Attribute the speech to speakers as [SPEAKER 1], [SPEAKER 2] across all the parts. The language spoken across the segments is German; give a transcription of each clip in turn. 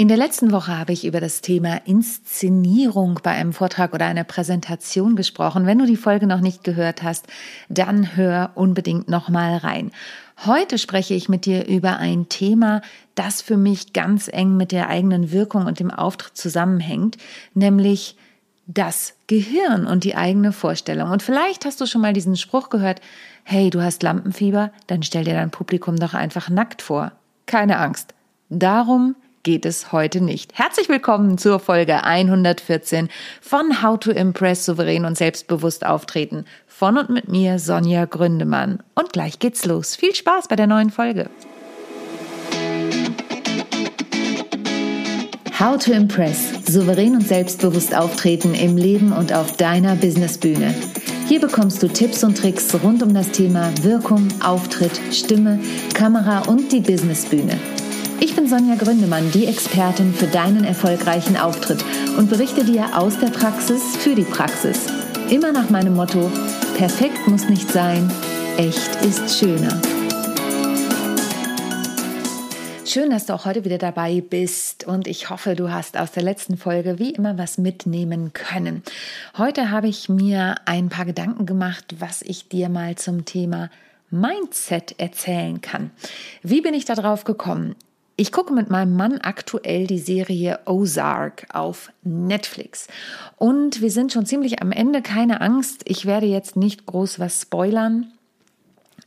[SPEAKER 1] In der letzten Woche habe ich über das Thema Inszenierung bei einem Vortrag oder einer Präsentation gesprochen. Wenn du die Folge noch nicht gehört hast, dann hör unbedingt noch mal rein. Heute spreche ich mit dir über ein Thema, das für mich ganz eng mit der eigenen Wirkung und dem Auftritt zusammenhängt, nämlich das Gehirn und die eigene Vorstellung. Und vielleicht hast du schon mal diesen Spruch gehört, hey, du hast Lampenfieber, dann stell dir dein Publikum doch einfach nackt vor. Keine Angst. Darum geht es heute nicht. Herzlich willkommen zur Folge 114 von How to Impress souverän und selbstbewusst auftreten von und mit mir Sonja Gründemann. Und gleich geht's los. Viel Spaß bei der neuen Folge. How to Impress souverän und selbstbewusst auftreten im Leben und auf deiner Businessbühne. Hier bekommst du Tipps und Tricks rund um das Thema Wirkung, Auftritt, Stimme, Kamera und die Businessbühne. Ich bin Sonja Gründemann, die Expertin für deinen erfolgreichen Auftritt und berichte dir aus der Praxis für die Praxis. Immer nach meinem Motto, perfekt muss nicht sein, echt ist schöner. Schön, dass du auch heute wieder dabei bist und ich hoffe, du hast aus der letzten Folge wie immer was mitnehmen können. Heute habe ich mir ein paar Gedanken gemacht, was ich dir mal zum Thema Mindset erzählen kann. Wie bin ich darauf gekommen? Ich gucke mit meinem Mann aktuell die Serie Ozark auf Netflix. Und wir sind schon ziemlich am Ende. Keine Angst, ich werde jetzt nicht groß was spoilern.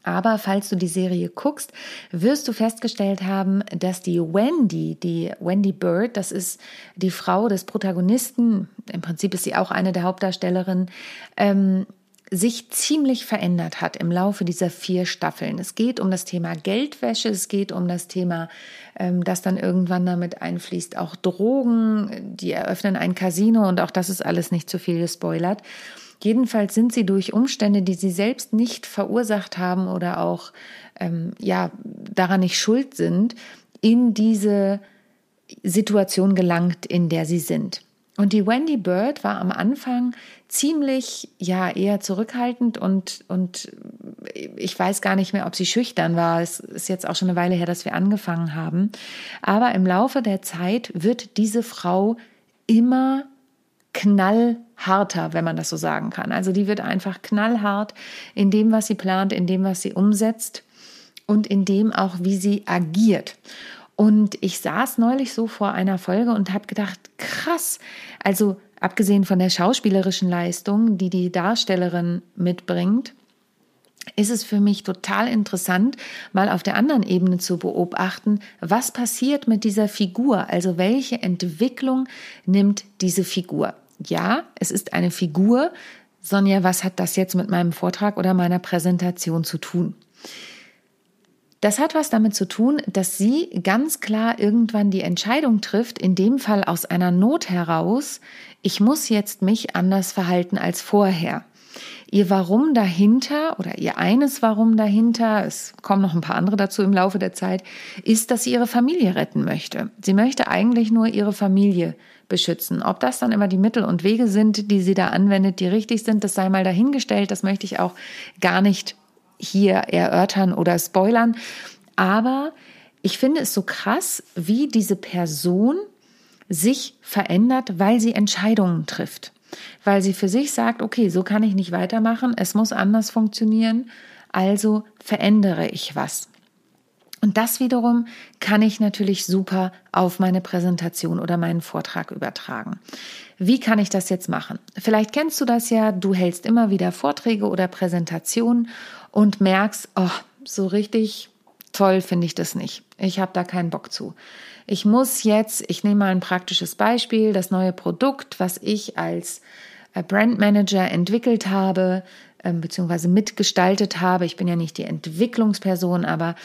[SPEAKER 1] Aber falls du die Serie guckst, wirst du festgestellt haben, dass die Wendy, die Wendy Bird, das ist die Frau des Protagonisten, im Prinzip ist sie auch eine der Hauptdarstellerinnen, ähm, sich ziemlich verändert hat im Laufe dieser vier Staffeln. Es geht um das Thema Geldwäsche, es geht um das Thema, ähm, das dann irgendwann damit einfließt, auch Drogen, die eröffnen ein Casino und auch das ist alles nicht zu viel gespoilert. Jedenfalls sind sie durch Umstände, die sie selbst nicht verursacht haben oder auch ähm, ja daran nicht schuld sind, in diese Situation gelangt, in der sie sind. Und die Wendy Bird war am Anfang ziemlich, ja, eher zurückhaltend und, und ich weiß gar nicht mehr, ob sie schüchtern war. Es ist jetzt auch schon eine Weile her, dass wir angefangen haben. Aber im Laufe der Zeit wird diese Frau immer knallharter, wenn man das so sagen kann. Also die wird einfach knallhart in dem, was sie plant, in dem, was sie umsetzt und in dem auch, wie sie agiert. Und ich saß neulich so vor einer Folge und habe gedacht, krass, also abgesehen von der schauspielerischen Leistung, die die Darstellerin mitbringt, ist es für mich total interessant, mal auf der anderen Ebene zu beobachten, was passiert mit dieser Figur, also welche Entwicklung nimmt diese Figur. Ja, es ist eine Figur. Sonja, was hat das jetzt mit meinem Vortrag oder meiner Präsentation zu tun? Das hat was damit zu tun, dass sie ganz klar irgendwann die Entscheidung trifft, in dem Fall aus einer Not heraus, ich muss jetzt mich anders verhalten als vorher. Ihr Warum dahinter oder ihr eines Warum dahinter, es kommen noch ein paar andere dazu im Laufe der Zeit, ist, dass sie ihre Familie retten möchte. Sie möchte eigentlich nur ihre Familie beschützen. Ob das dann immer die Mittel und Wege sind, die sie da anwendet, die richtig sind, das sei mal dahingestellt. Das möchte ich auch gar nicht hier erörtern oder spoilern. Aber ich finde es so krass, wie diese Person sich verändert, weil sie Entscheidungen trifft. Weil sie für sich sagt, okay, so kann ich nicht weitermachen, es muss anders funktionieren, also verändere ich was. Und das wiederum kann ich natürlich super auf meine Präsentation oder meinen Vortrag übertragen. Wie kann ich das jetzt machen? Vielleicht kennst du das ja, du hältst immer wieder Vorträge oder Präsentationen und merkst, oh, so richtig toll finde ich das nicht. Ich habe da keinen Bock zu. Ich muss jetzt, ich nehme mal ein praktisches Beispiel, das neue Produkt, was ich als äh, Brandmanager entwickelt habe, ähm, beziehungsweise mitgestaltet habe. Ich bin ja nicht die Entwicklungsperson, aber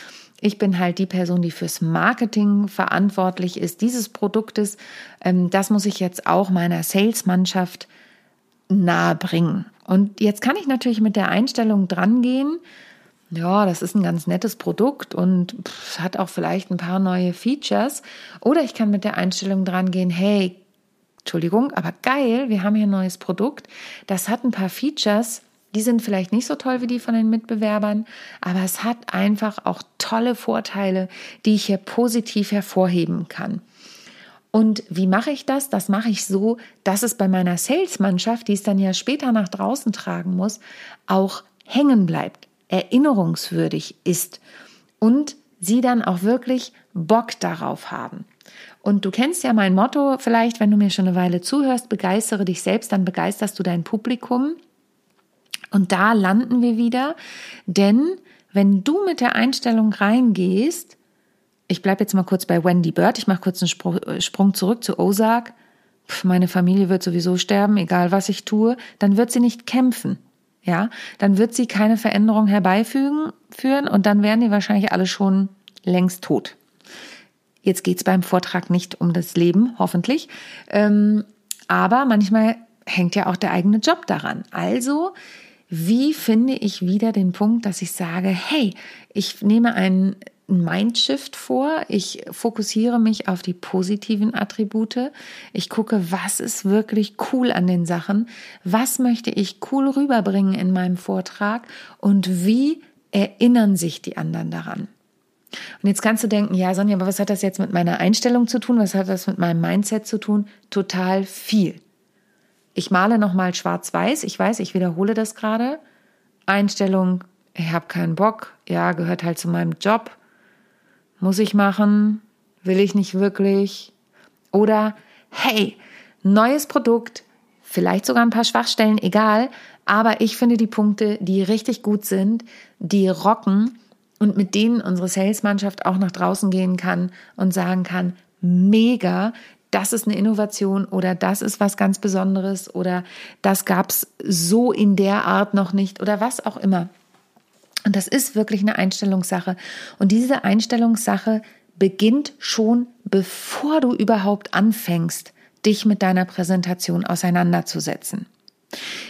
[SPEAKER 1] ich bin halt die Person, die fürs Marketing verantwortlich ist dieses Produktes. Ähm, das muss ich jetzt auch meiner Sales-Mannschaft nahebringen. Und jetzt kann ich natürlich mit der Einstellung drangehen, ja, das ist ein ganz nettes Produkt und pff, hat auch vielleicht ein paar neue Features. Oder ich kann mit der Einstellung drangehen, hey, Entschuldigung, aber geil, wir haben hier ein neues Produkt. Das hat ein paar Features, die sind vielleicht nicht so toll wie die von den Mitbewerbern, aber es hat einfach auch tolle Vorteile, die ich hier positiv hervorheben kann. Und wie mache ich das? Das mache ich so, dass es bei meiner Sales-Mannschaft, die es dann ja später nach draußen tragen muss, auch hängen bleibt, erinnerungswürdig ist und sie dann auch wirklich Bock darauf haben. Und du kennst ja mein Motto, vielleicht, wenn du mir schon eine Weile zuhörst, begeistere dich selbst, dann begeisterst du dein Publikum. Und da landen wir wieder, denn wenn du mit der Einstellung reingehst, ich bleibe jetzt mal kurz bei Wendy Bird, ich mache kurz einen äh, Sprung zurück zu Ozark, meine Familie wird sowieso sterben, egal was ich tue, dann wird sie nicht kämpfen. Ja, dann wird sie keine Veränderung herbeifügen führen und dann wären die wahrscheinlich alle schon längst tot. Jetzt geht's beim Vortrag nicht um das Leben, hoffentlich. Ähm, aber manchmal hängt ja auch der eigene Job daran. Also, wie finde ich wieder den Punkt, dass ich sage, hey, ich nehme einen Mindshift vor. Ich fokussiere mich auf die positiven Attribute. Ich gucke, was ist wirklich cool an den Sachen? Was möchte ich cool rüberbringen in meinem Vortrag? Und wie erinnern sich die anderen daran? Und jetzt kannst du denken, ja, Sonja, aber was hat das jetzt mit meiner Einstellung zu tun? Was hat das mit meinem Mindset zu tun? Total viel. Ich male nochmal schwarz-weiß. Ich weiß, ich wiederhole das gerade. Einstellung, ich habe keinen Bock. Ja, gehört halt zu meinem Job. Muss ich machen? Will ich nicht wirklich? Oder, hey, neues Produkt, vielleicht sogar ein paar Schwachstellen, egal. Aber ich finde die Punkte, die richtig gut sind, die rocken und mit denen unsere Salesmannschaft auch nach draußen gehen kann und sagen kann, mega, das ist eine Innovation oder das ist was ganz Besonderes oder das gab es so in der Art noch nicht oder was auch immer. Und das ist wirklich eine Einstellungssache. Und diese Einstellungssache beginnt schon, bevor du überhaupt anfängst, dich mit deiner Präsentation auseinanderzusetzen.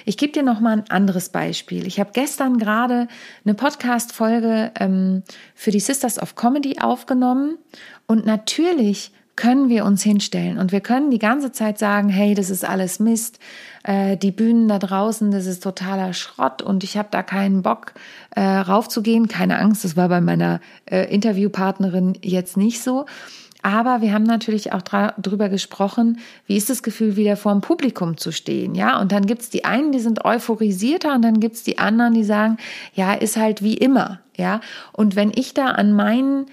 [SPEAKER 1] Ich gebe dir noch mal ein anderes Beispiel. Ich habe gestern gerade eine Podcast-Folge ähm, für die Sisters of Comedy aufgenommen und natürlich können wir uns hinstellen und wir können die ganze Zeit sagen, hey, das ist alles Mist, äh, die Bühnen da draußen, das ist totaler Schrott und ich habe da keinen Bock äh, raufzugehen. Keine Angst, das war bei meiner äh, Interviewpartnerin jetzt nicht so. Aber wir haben natürlich auch drüber gesprochen, wie ist das Gefühl, wieder vor dem Publikum zu stehen, ja? Und dann gibt's die einen, die sind euphorisierter und dann gibt's die anderen, die sagen, ja, ist halt wie immer, ja? Und wenn ich da an meinen,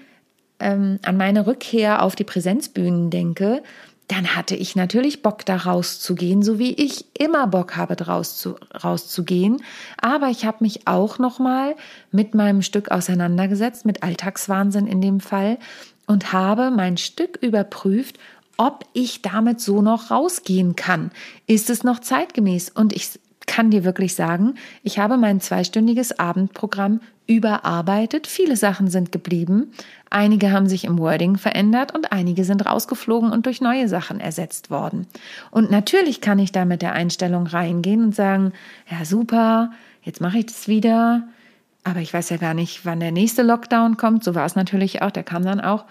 [SPEAKER 1] ähm, an meine Rückkehr auf die Präsenzbühnen denke, dann hatte ich natürlich Bock, da rauszugehen, so wie ich immer Bock habe, draus zu, rauszugehen. Aber ich habe mich auch nochmal mit meinem Stück auseinandergesetzt, mit Alltagswahnsinn in dem Fall, und habe mein Stück überprüft, ob ich damit so noch rausgehen kann. Ist es noch zeitgemäß? Und ich kann dir wirklich sagen, ich habe mein zweistündiges Abendprogramm überarbeitet. Viele Sachen sind geblieben. Einige haben sich im Wording verändert und einige sind rausgeflogen und durch neue Sachen ersetzt worden. Und natürlich kann ich da mit der Einstellung reingehen und sagen, ja super, jetzt mache ich das wieder. Aber ich weiß ja gar nicht, wann der nächste Lockdown kommt. So war es natürlich auch. Der kam dann auch.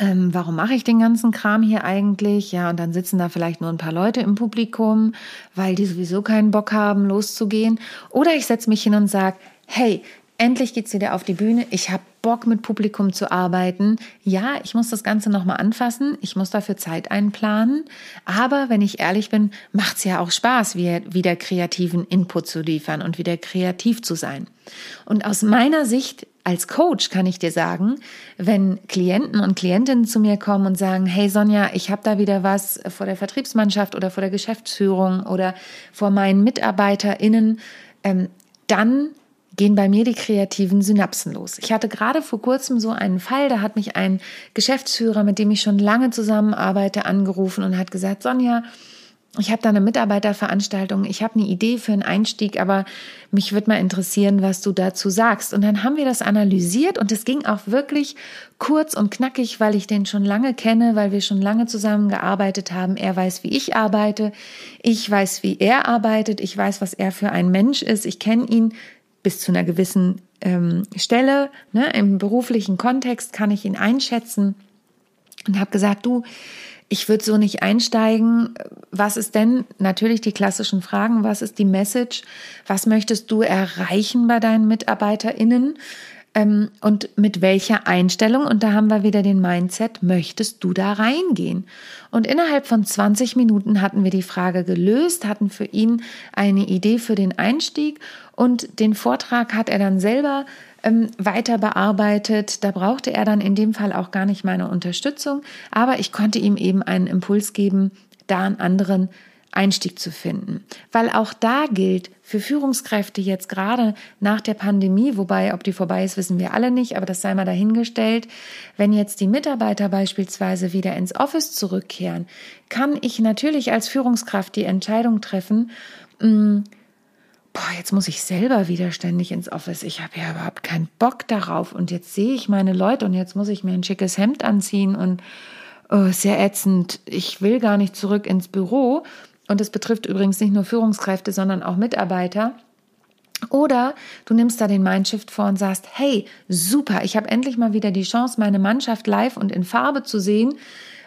[SPEAKER 1] Ähm, warum mache ich den ganzen Kram hier eigentlich? Ja, und dann sitzen da vielleicht nur ein paar Leute im Publikum, weil die sowieso keinen Bock haben, loszugehen. Oder ich setze mich hin und sage, hey, endlich geht's wieder auf die Bühne. Ich habe Bock, mit Publikum zu arbeiten. Ja, ich muss das Ganze nochmal anfassen. Ich muss dafür Zeit einplanen. Aber wenn ich ehrlich bin, macht's ja auch Spaß, wieder kreativen Input zu liefern und wieder kreativ zu sein. Und aus meiner Sicht als Coach kann ich dir sagen, wenn Klienten und Klientinnen zu mir kommen und sagen, hey Sonja, ich habe da wieder was vor der Vertriebsmannschaft oder vor der Geschäftsführung oder vor meinen MitarbeiterInnen, ähm, dann gehen bei mir die kreativen Synapsen los. Ich hatte gerade vor kurzem so einen Fall, da hat mich ein Geschäftsführer, mit dem ich schon lange zusammenarbeite, angerufen und hat gesagt, Sonja, ich habe da eine Mitarbeiterveranstaltung, ich habe eine Idee für einen Einstieg, aber mich würde mal interessieren, was du dazu sagst. Und dann haben wir das analysiert und es ging auch wirklich kurz und knackig, weil ich den schon lange kenne, weil wir schon lange zusammengearbeitet haben. Er weiß, wie ich arbeite, ich weiß, wie er arbeitet, ich weiß, was er für ein Mensch ist, ich kenne ihn bis zu einer gewissen ähm, Stelle. Ne? Im beruflichen Kontext kann ich ihn einschätzen und habe gesagt, du, ich würde so nicht einsteigen. Was ist denn natürlich die klassischen Fragen? Was ist die Message? Was möchtest du erreichen bei deinen MitarbeiterInnen? Ähm, und mit welcher Einstellung, und da haben wir wieder den Mindset, möchtest du da reingehen? Und innerhalb von 20 Minuten hatten wir die Frage gelöst, hatten für ihn eine Idee für den Einstieg und den Vortrag hat er dann selber ähm, weiter bearbeitet. Da brauchte er dann in dem Fall auch gar nicht meine Unterstützung, aber ich konnte ihm eben einen Impuls geben, da einen anderen Einstieg zu finden. Weil auch da gilt für Führungskräfte jetzt gerade nach der Pandemie, wobei ob die vorbei ist, wissen wir alle nicht, aber das sei mal dahingestellt, wenn jetzt die Mitarbeiter beispielsweise wieder ins Office zurückkehren, kann ich natürlich als Führungskraft die Entscheidung treffen, mh, hm, boah, jetzt muss ich selber wieder ständig ins Office. Ich habe ja überhaupt keinen Bock darauf und jetzt sehe ich meine Leute und jetzt muss ich mir ein schickes Hemd anziehen und oh, sehr ätzend. Ich will gar nicht zurück ins Büro und das betrifft übrigens nicht nur Führungskräfte, sondern auch Mitarbeiter. Oder du nimmst da den Mindshift vor und sagst, hey, super, ich habe endlich mal wieder die Chance, meine Mannschaft live und in Farbe zu sehen.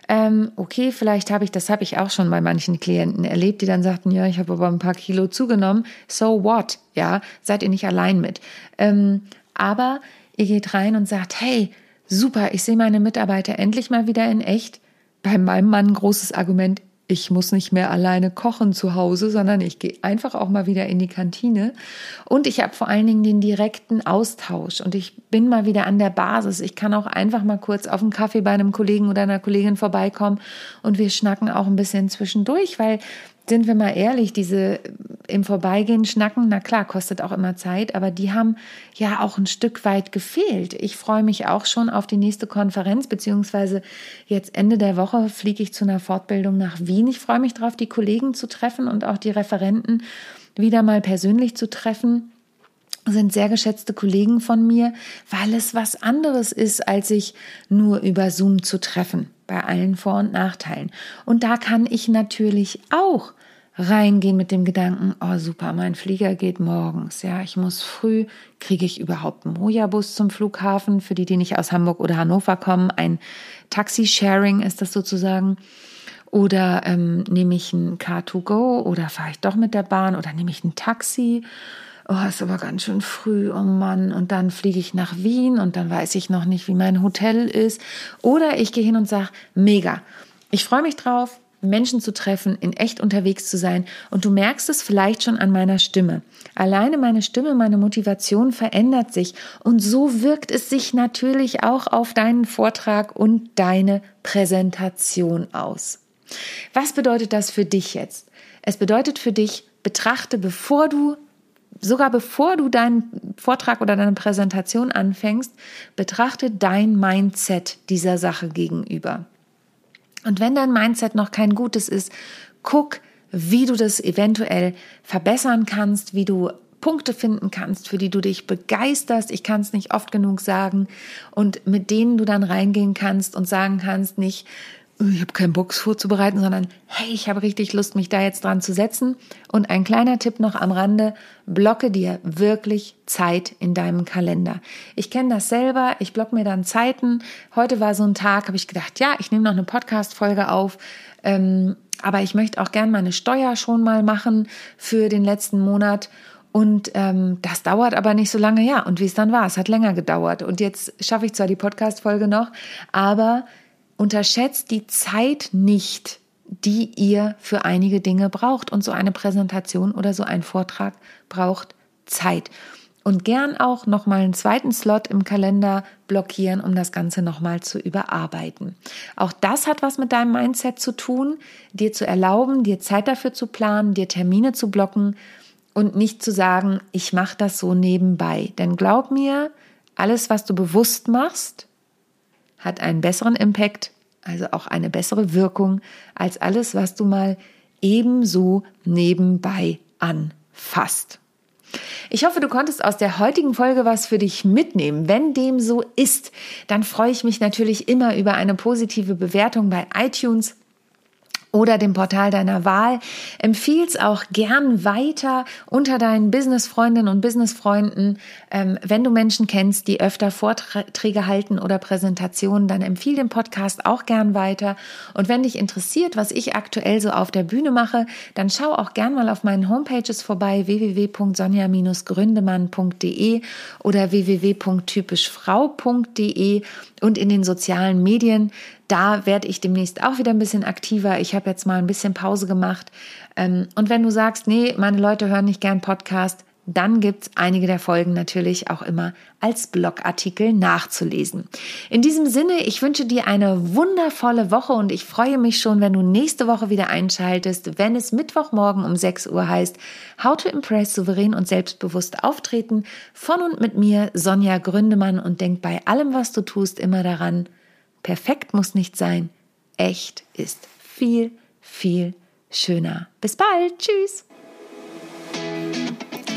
[SPEAKER 1] Ähm, okay, vielleicht habe ich, das habe ich auch schon bei manchen Klienten erlebt, die dann sagten, ja, ich habe aber ein paar Kilo zugenommen. So what? Ja, seid ihr nicht allein mit. Ähm, aber ihr geht rein und sagt, hey, super, ich sehe meine Mitarbeiter endlich mal wieder in echt. Bei meinem Mann ein großes Argument, ich muss nicht mehr alleine kochen zu Hause, sondern ich gehe einfach auch mal wieder in die Kantine. Und ich habe vor allen Dingen den direkten Austausch und ich bin mal wieder an der Basis. Ich kann auch einfach mal kurz auf einen Kaffee bei einem Kollegen oder einer Kollegin vorbeikommen und wir schnacken auch ein bisschen zwischendurch, weil sind wir mal ehrlich, diese im Vorbeigehen schnacken, na klar, kostet auch immer Zeit, aber die haben ja auch ein Stück weit gefehlt. Ich freue mich auch schon auf die nächste Konferenz, beziehungsweise jetzt Ende der Woche fliege ich zu einer Fortbildung nach Wien. Ich freue mich darauf, die Kollegen zu treffen und auch die Referenten wieder mal persönlich zu treffen sind sehr geschätzte Kollegen von mir, weil es was anderes ist, als sich nur über Zoom zu treffen, bei allen Vor- und Nachteilen. Und da kann ich natürlich auch reingehen mit dem Gedanken, oh super, mein Flieger geht morgens, ja, ich muss früh, kriege ich überhaupt einen Moja-Bus zum Flughafen, für die, die nicht aus Hamburg oder Hannover kommen, ein Taxi-Sharing ist das sozusagen. Oder ähm, nehme ich ein Car2Go oder fahre ich doch mit der Bahn oder nehme ich ein Taxi? Oh, ist aber ganz schön früh, oh Mann. Und dann fliege ich nach Wien und dann weiß ich noch nicht, wie mein Hotel ist. Oder ich gehe hin und sage, mega. Ich freue mich drauf, Menschen zu treffen, in echt unterwegs zu sein. Und du merkst es vielleicht schon an meiner Stimme. Alleine meine Stimme, meine Motivation verändert sich. Und so wirkt es sich natürlich auch auf deinen Vortrag und deine Präsentation aus. Was bedeutet das für dich jetzt? Es bedeutet für dich, betrachte, bevor du sogar bevor du deinen Vortrag oder deine Präsentation anfängst, betrachte dein Mindset dieser Sache gegenüber. Und wenn dein Mindset noch kein gutes ist, guck, wie du das eventuell verbessern kannst, wie du Punkte finden kannst, für die du dich begeisterst. Ich kann es nicht oft genug sagen. Und mit denen du dann reingehen kannst und sagen kannst, nicht, ich habe keinen Bock vorzubereiten, sondern hey, ich habe richtig Lust, mich da jetzt dran zu setzen. Und ein kleiner Tipp noch am Rande, blocke dir wirklich Zeit in deinem Kalender. Ich kenne das selber, ich blocke mir dann Zeiten. Heute war so ein Tag, habe ich gedacht, ja, ich nehme noch eine Podcast-Folge auf. Ähm, aber ich möchte auch gern meine Steuer schon mal machen für den letzten Monat. Und ähm, das dauert aber nicht so lange, ja. Und wie es dann war, es hat länger gedauert. Und jetzt schaffe ich zwar die Podcast-Folge noch, aber unterschätzt die Zeit nicht, die ihr für einige Dinge braucht. Und so eine Präsentation oder so ein Vortrag braucht Zeit. Und gern auch nochmal einen zweiten Slot im Kalender blockieren, um das Ganze nochmal zu überarbeiten. Auch das hat was mit deinem Mindset zu tun, dir zu erlauben, dir Zeit dafür zu planen, dir Termine zu blocken und nicht zu sagen, ich mache das so nebenbei. Denn glaub mir, alles, was du bewusst machst, hat einen besseren Impact, also auch eine bessere Wirkung als alles, was du mal ebenso nebenbei anfasst. Ich hoffe, du konntest aus der heutigen Folge was für dich mitnehmen. Wenn dem so ist, dann freue ich mich natürlich immer über eine positive Bewertung bei iTunes oder dem Portal deiner Wahl. Empfiehl's auch gern weiter unter deinen Businessfreundinnen und Businessfreunden. Ähm, wenn du Menschen kennst, die öfter Vorträge halten oder Präsentationen, dann empfiehl den Podcast auch gern weiter. Und wenn dich interessiert, was ich aktuell so auf der Bühne mache, dann schau auch gern mal auf meinen Homepages vorbei www.sonja-gründemann.de oder www.typischfrau.de und in den sozialen Medien. Da werde ich demnächst auch wieder ein bisschen aktiver. Ich habe jetzt mal ein bisschen Pause gemacht. Ähm, und wenn du sagst, nee, meine Leute hören nicht gern Podcast, dann gibt's einige der Folgen natürlich auch immer als Blogartikel nachzulesen. In diesem Sinne, ich wünsche dir eine wundervolle Woche und ich freue mich schon, wenn du nächste Woche wieder einschaltest, wenn es Mittwochmorgen um 6 Uhr heißt, How to Impress souverän und selbstbewusst auftreten von und mit mir, Sonja Gründemann und denk bei allem, was du tust, immer daran, perfekt muss nicht sein, echt ist viel, viel schöner. Bis bald, tschüss.